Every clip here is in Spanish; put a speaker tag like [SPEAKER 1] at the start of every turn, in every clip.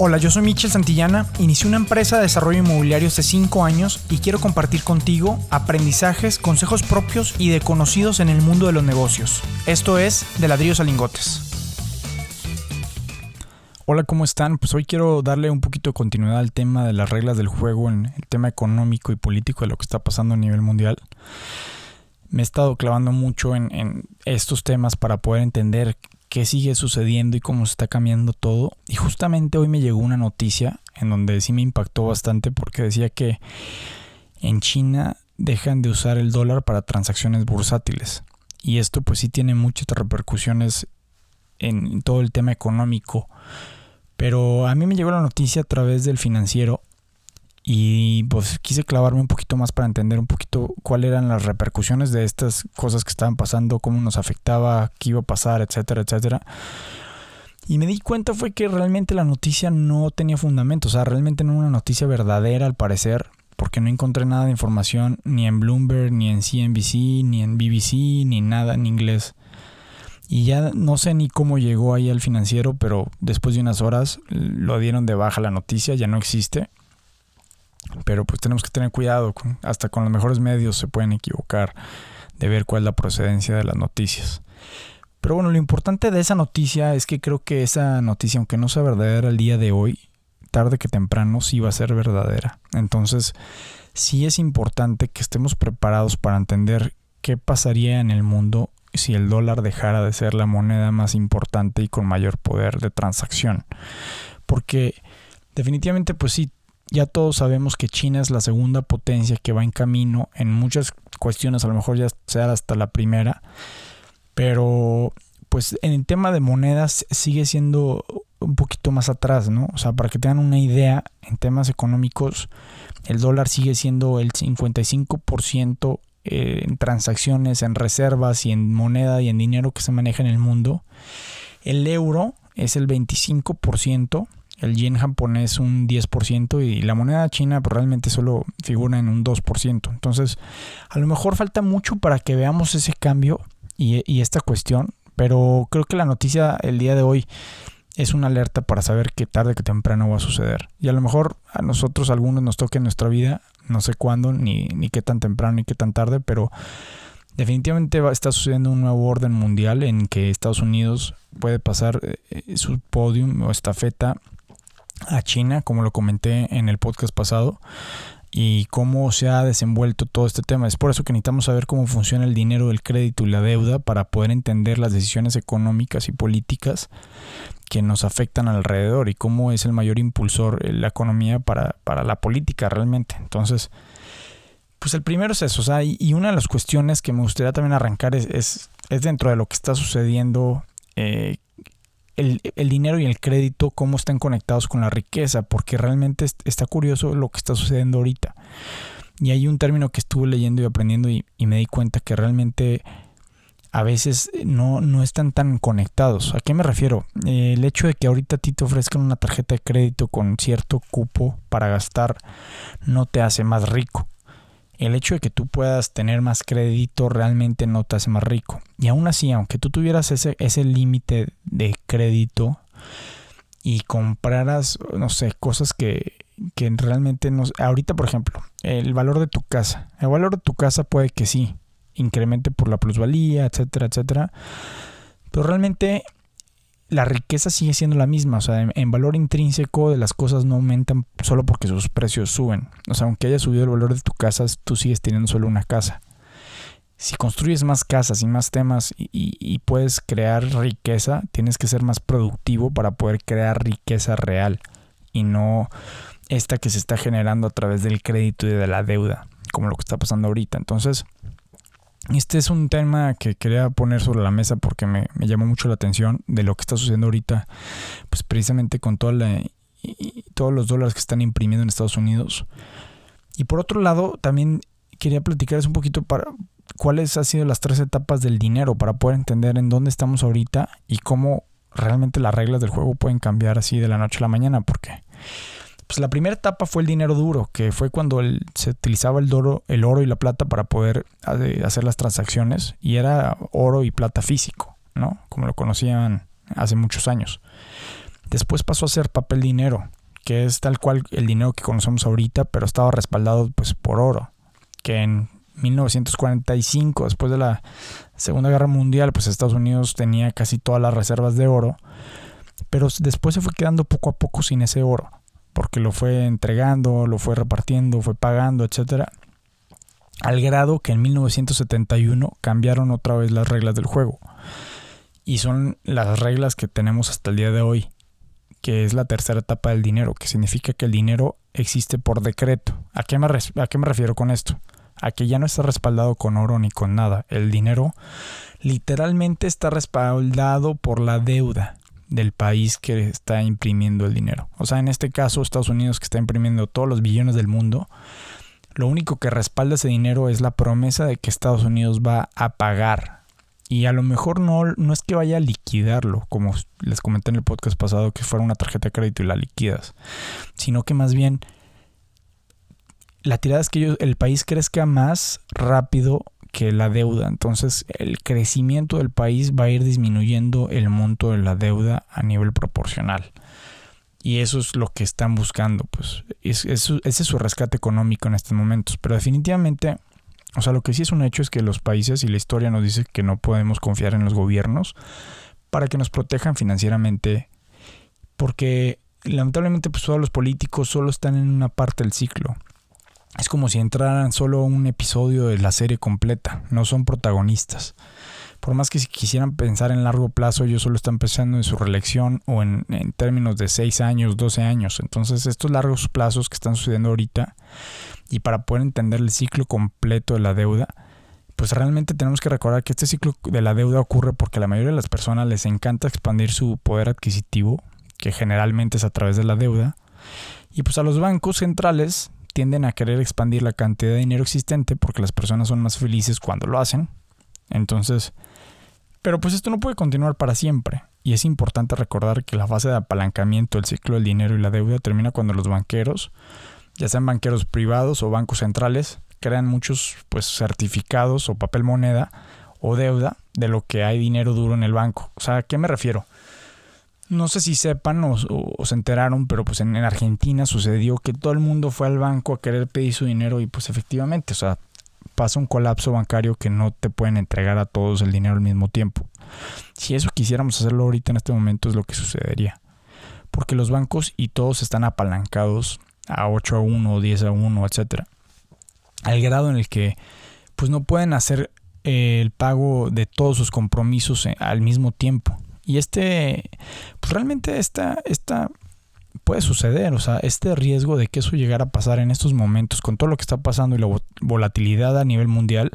[SPEAKER 1] Hola, yo soy Michel Santillana, inicié una empresa de desarrollo inmobiliario hace 5 años y quiero compartir contigo aprendizajes, consejos propios y de conocidos en el mundo de los negocios. Esto es De ladrillos a lingotes. Hola, ¿cómo están? Pues hoy quiero darle un poquito de continuidad al tema de las reglas del juego en el tema económico y político de lo que está pasando a nivel mundial. Me he estado clavando mucho en, en estos temas para poder entender qué sigue sucediendo y cómo se está cambiando todo. Y justamente hoy me llegó una noticia en donde sí me impactó bastante porque decía que en China dejan de usar el dólar para transacciones bursátiles. Y esto pues sí tiene muchas repercusiones en todo el tema económico. Pero a mí me llegó la noticia a través del financiero y pues quise clavarme un poquito más para entender un poquito cuáles eran las repercusiones de estas cosas que estaban pasando, cómo nos afectaba, qué iba a pasar, etcétera, etcétera. Y me di cuenta fue que realmente la noticia no tenía fundamento, o sea, realmente no era una noticia verdadera al parecer, porque no encontré nada de información ni en Bloomberg, ni en CNBC, ni en BBC, ni nada en inglés. Y ya no sé ni cómo llegó ahí al financiero, pero después de unas horas lo dieron de baja la noticia, ya no existe. Pero pues tenemos que tener cuidado, hasta con los mejores medios se pueden equivocar de ver cuál es la procedencia de las noticias. Pero bueno, lo importante de esa noticia es que creo que esa noticia, aunque no sea verdadera el día de hoy, tarde que temprano sí va a ser verdadera. Entonces, sí es importante que estemos preparados para entender qué pasaría en el mundo si el dólar dejara de ser la moneda más importante y con mayor poder de transacción. Porque definitivamente, pues sí, ya todos sabemos que China es la segunda potencia que va en camino en muchas cuestiones, a lo mejor ya sea hasta la primera, pero pues en el tema de monedas sigue siendo un poquito más atrás, ¿no? O sea, para que tengan una idea, en temas económicos, el dólar sigue siendo el 55% eh, en transacciones, en reservas y en moneda y en dinero que se maneja en el mundo. El euro es el 25% el yen japonés un 10% y la moneda china pues, realmente solo figura en un 2%. Entonces, a lo mejor falta mucho para que veamos ese cambio y, esta cuestión, pero creo que la noticia el día de hoy es una alerta para saber que tarde que temprano va a suceder. Y a lo mejor a nosotros, algunos nos toque en nuestra vida, no sé cuándo, ni, ni qué tan temprano, ni qué tan tarde, pero definitivamente va, está sucediendo un nuevo orden mundial en que Estados Unidos puede pasar eh, su podium o estafeta a China, como lo comenté en el podcast pasado, y cómo se ha desenvuelto todo este tema. Es por eso que necesitamos saber cómo funciona el dinero, el crédito y la deuda para poder entender las decisiones económicas y políticas que nos afectan alrededor y cómo es el mayor impulsor eh, la economía para, la política realmente. Entonces, pues el primero es eso, o sea, y, una de las cuestiones que me gustaría también arrancar es, es, es dentro de lo que está sucediendo eh, el, dinero y el crédito, cómo están conectados con la riqueza, porque realmente está curioso lo que está sucediendo ahorita. Y hay un término que estuve leyendo y aprendiendo y, me di cuenta que realmente a veces no, no, están tan conectados. ¿A qué me refiero? el hecho de que ahorita a ti te ofrezcan una tarjeta de crédito con cierto cupo para gastar no te hace más rico el hecho de que tú puedas tener más crédito realmente no te hace más rico. Y aún así, aunque tú tuvieras ese, ese límite de crédito y compraras, no sé, cosas que, que realmente no... Ahorita, por ejemplo, el valor de tu casa. El valor de tu casa puede que sí, incremente por la plusvalía, etcétera, etcétera. Pero realmente la riqueza sigue siendo la misma, o sea, en, valor intrínseco de las cosas no aumentan solo porque sus precios suben. O sea, aunque haya subido el valor de tu casa, tú sigues teniendo solo una casa. Si construyes más casas y más temas y, puedes crear riqueza, tienes que ser más productivo para poder crear riqueza real y no esta que se está generando a través del crédito y de la deuda, como lo que está pasando ahorita. Entonces, este es un tema que quería poner sobre la mesa porque me, llamó mucho la atención de lo que está sucediendo ahorita, pues precisamente con toda la, todos los dólares que están imprimiendo en Estados Unidos. Y por otro lado, también quería platicarles un poquito para cuáles han sido las tres etapas del dinero para poder entender en dónde estamos ahorita y cómo realmente las reglas del juego pueden cambiar así de la noche a la mañana, porque pues la primera etapa fue el dinero duro, que fue cuando se utilizaba el oro, el oro y la plata para poder eh, hacer las transacciones y era oro y plata físico, ¿no? Como lo conocían hace muchos años. Después pasó a ser papel dinero, que es tal cual el dinero que conocemos ahorita, pero estaba respaldado pues por oro, que en 1945, después de la Segunda Guerra Mundial, pues Estados Unidos tenía casi todas las reservas de oro, pero después se fue quedando poco a poco sin ese oro, porque lo fue entregando, lo fue repartiendo, fue pagando, etcétera, al grado que en 1971 cambiaron otra vez las reglas del juego. Y son las reglas que tenemos hasta el día de hoy, que es la tercera etapa del dinero, que significa que el dinero existe por decreto. ¿A qué me, a qué me refiero con esto? a que ya no está respaldado con oro ni con nada. El dinero literalmente está respaldado por la deuda del país que está imprimiendo el dinero. O sea, en este caso Estados Unidos que está imprimiendo todos los billones del mundo, lo único que respalda ese dinero es la promesa de que Estados Unidos va a pagar. Y a lo mejor no, no es que vaya a liquidarlo, como les comenté en el podcast pasado, que fuera una tarjeta de crédito y la liquidas, sino que más bien la tirada es que el país crezca más rápido que la deuda. Entonces el crecimiento del país va a ir disminuyendo el monto de la deuda a nivel proporcional. Y eso es lo que están buscando. Pues ese es su rescate económico en estos momentos. Pero definitivamente, o sea, lo que sí es un hecho es que los países y la historia nos dice que no podemos confiar en los gobiernos para que nos protejan financieramente. Porque lamentablemente pues todos los políticos solo están en una parte del ciclo es como si entraran solo un episodio de la serie completa, no son protagonistas. Por más que si quisieran pensar en largo plazo, ellos solo están pensando en su reelección o en, términos de 6 años, 12 años. Entonces, estos largos plazos que están sucediendo ahorita, y para poder entender el ciclo completo de la deuda, pues realmente tenemos que recordar que este ciclo de la deuda ocurre porque a la mayoría de las personas les encanta expandir su poder adquisitivo, que generalmente es a través de la deuda, y pues a los bancos centrales tienden a querer expandir la cantidad de dinero existente porque las personas son más felices cuando lo hacen. Entonces, pero pues esto no puede continuar para siempre. Y es importante recordar que la fase de apalancamiento del ciclo del dinero y la deuda termina cuando los banqueros, ya sean banqueros privados o bancos centrales, crean muchos pues certificados o papel moneda o deuda de lo que hay dinero duro en el banco. O sea, ¿a qué me refiero? No sé si sepan o, se enteraron, pero pues en, Argentina sucedió que todo el mundo fue al banco a querer pedir su dinero y pues efectivamente, o sea, pasa un colapso bancario que no te pueden entregar a todos el dinero al mismo tiempo. Si eso quisiéramos hacerlo ahorita en este momento es lo que sucedería. Porque los bancos y todos están apalancados a 8 a 1, 10 a 1, etcétera. Al grado en el que pues no pueden hacer eh, el pago de todos sus compromisos eh, al mismo tiempo. Y este, pues realmente esta, esta puede suceder, o sea, este riesgo de que eso llegara a pasar en estos momentos, con todo lo que está pasando y la volatilidad a nivel mundial,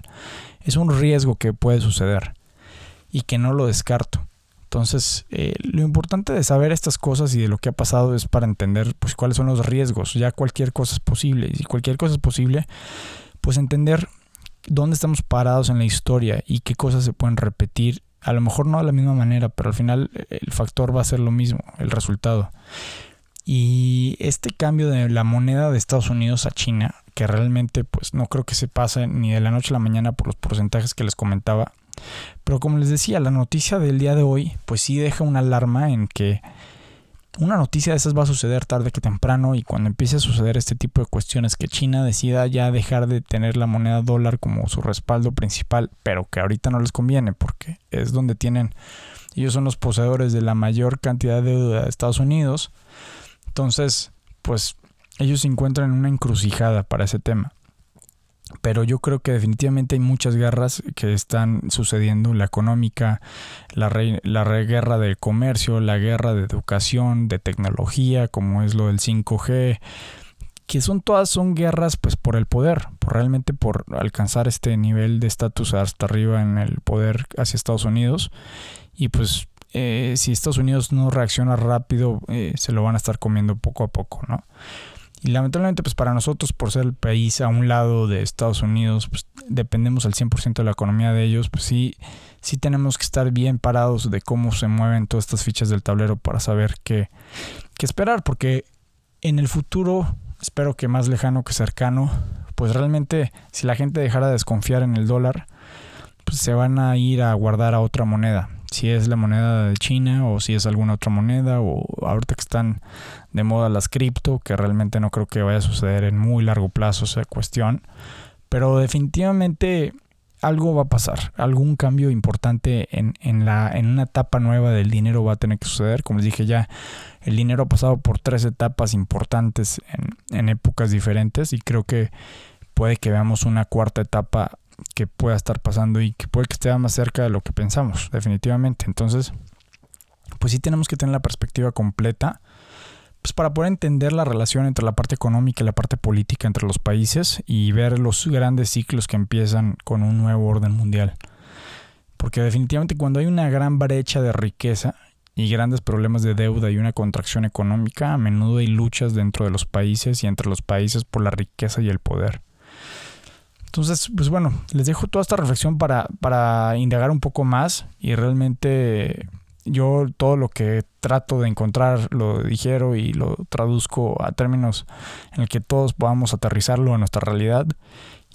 [SPEAKER 1] es un riesgo que puede suceder y que no lo descarto. Entonces, eh, lo importante de saber estas cosas y de lo que ha pasado es para entender pues, cuáles son los riesgos. Ya cualquier cosa es posible. Y si cualquier cosa es posible, pues entender dónde estamos parados en la historia y qué cosas se pueden repetir a lo mejor no de la misma manera, pero al final eh, el factor va a ser lo mismo, el resultado. Y este cambio de la moneda de Estados Unidos a China, que realmente pues no creo que se pase ni de la noche a la mañana por los porcentajes que les comentaba, pero como les decía, la noticia del día de hoy pues sí deja una alarma en que una noticia de esas va a suceder tarde que temprano y cuando empiece a suceder este tipo de cuestiones que China decida ya dejar de tener la moneda dólar como su respaldo principal, pero que ahorita no les conviene porque es donde tienen ellos son los poseedores de la mayor cantidad de deuda de Estados Unidos. Entonces, pues ellos se encuentran en una encrucijada para ese tema pero yo creo que definitivamente hay muchas guerras que están sucediendo, la económica, la, la guerra de comercio, la guerra de educación, de tecnología, como es lo del 5G, que son todas son guerras pues por el poder, por realmente por alcanzar este nivel de estatus hasta arriba en el poder hacia Estados Unidos y pues eh, si Estados Unidos no reacciona rápido eh, se lo van a estar comiendo poco a poco, ¿no? Y lamentablemente, pues para nosotros, por ser el país a un lado de Estados Unidos, pues dependemos al 100% de la economía de ellos, pues sí, sí tenemos que estar bien parados de cómo se mueven todas estas fichas del tablero para saber qué, qué esperar, porque en el futuro, espero que más lejano que cercano, pues realmente si la gente dejara de desconfiar en el dólar, pues se van a ir a guardar a otra moneda si es la moneda de China o si es alguna otra moneda o ahorita que están de moda las cripto, que realmente no creo que vaya a suceder en muy largo plazo esa cuestión, pero definitivamente algo va a pasar, algún cambio importante en, en, la, en una etapa nueva del dinero va a tener que suceder. Como les dije ya, el dinero ha pasado por tres etapas importantes en, en épocas diferentes y creo que puede que veamos una cuarta etapa que pueda estar pasando y que puede que esté más cerca de lo que pensamos, definitivamente. Entonces, pues sí tenemos que tener la perspectiva completa pues para poder entender la relación entre la parte económica y la parte política entre los países y ver los grandes ciclos que empiezan con un nuevo orden mundial. Porque definitivamente cuando hay una gran brecha de riqueza y grandes problemas de deuda y una contracción económica, a menudo hay luchas dentro de los países y entre los países por la riqueza y el poder. Entonces, pues bueno, les dejo toda esta reflexión para, para indagar un poco más y realmente yo todo lo que trato de encontrar lo digiero y lo traduzco a términos en el que todos podamos aterrizarlo a nuestra realidad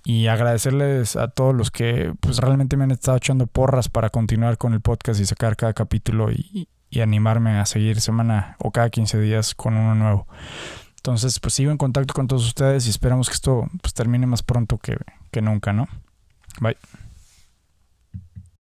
[SPEAKER 1] y agradecerles a todos los que pues realmente me han estado echando porras para continuar con el podcast y sacar cada capítulo y, y animarme a seguir semana o cada 15 días con uno nuevo. Entonces, pues sigo en contacto con todos ustedes y esperamos que esto pues, termine más pronto que, que nunca, ¿no? Bye.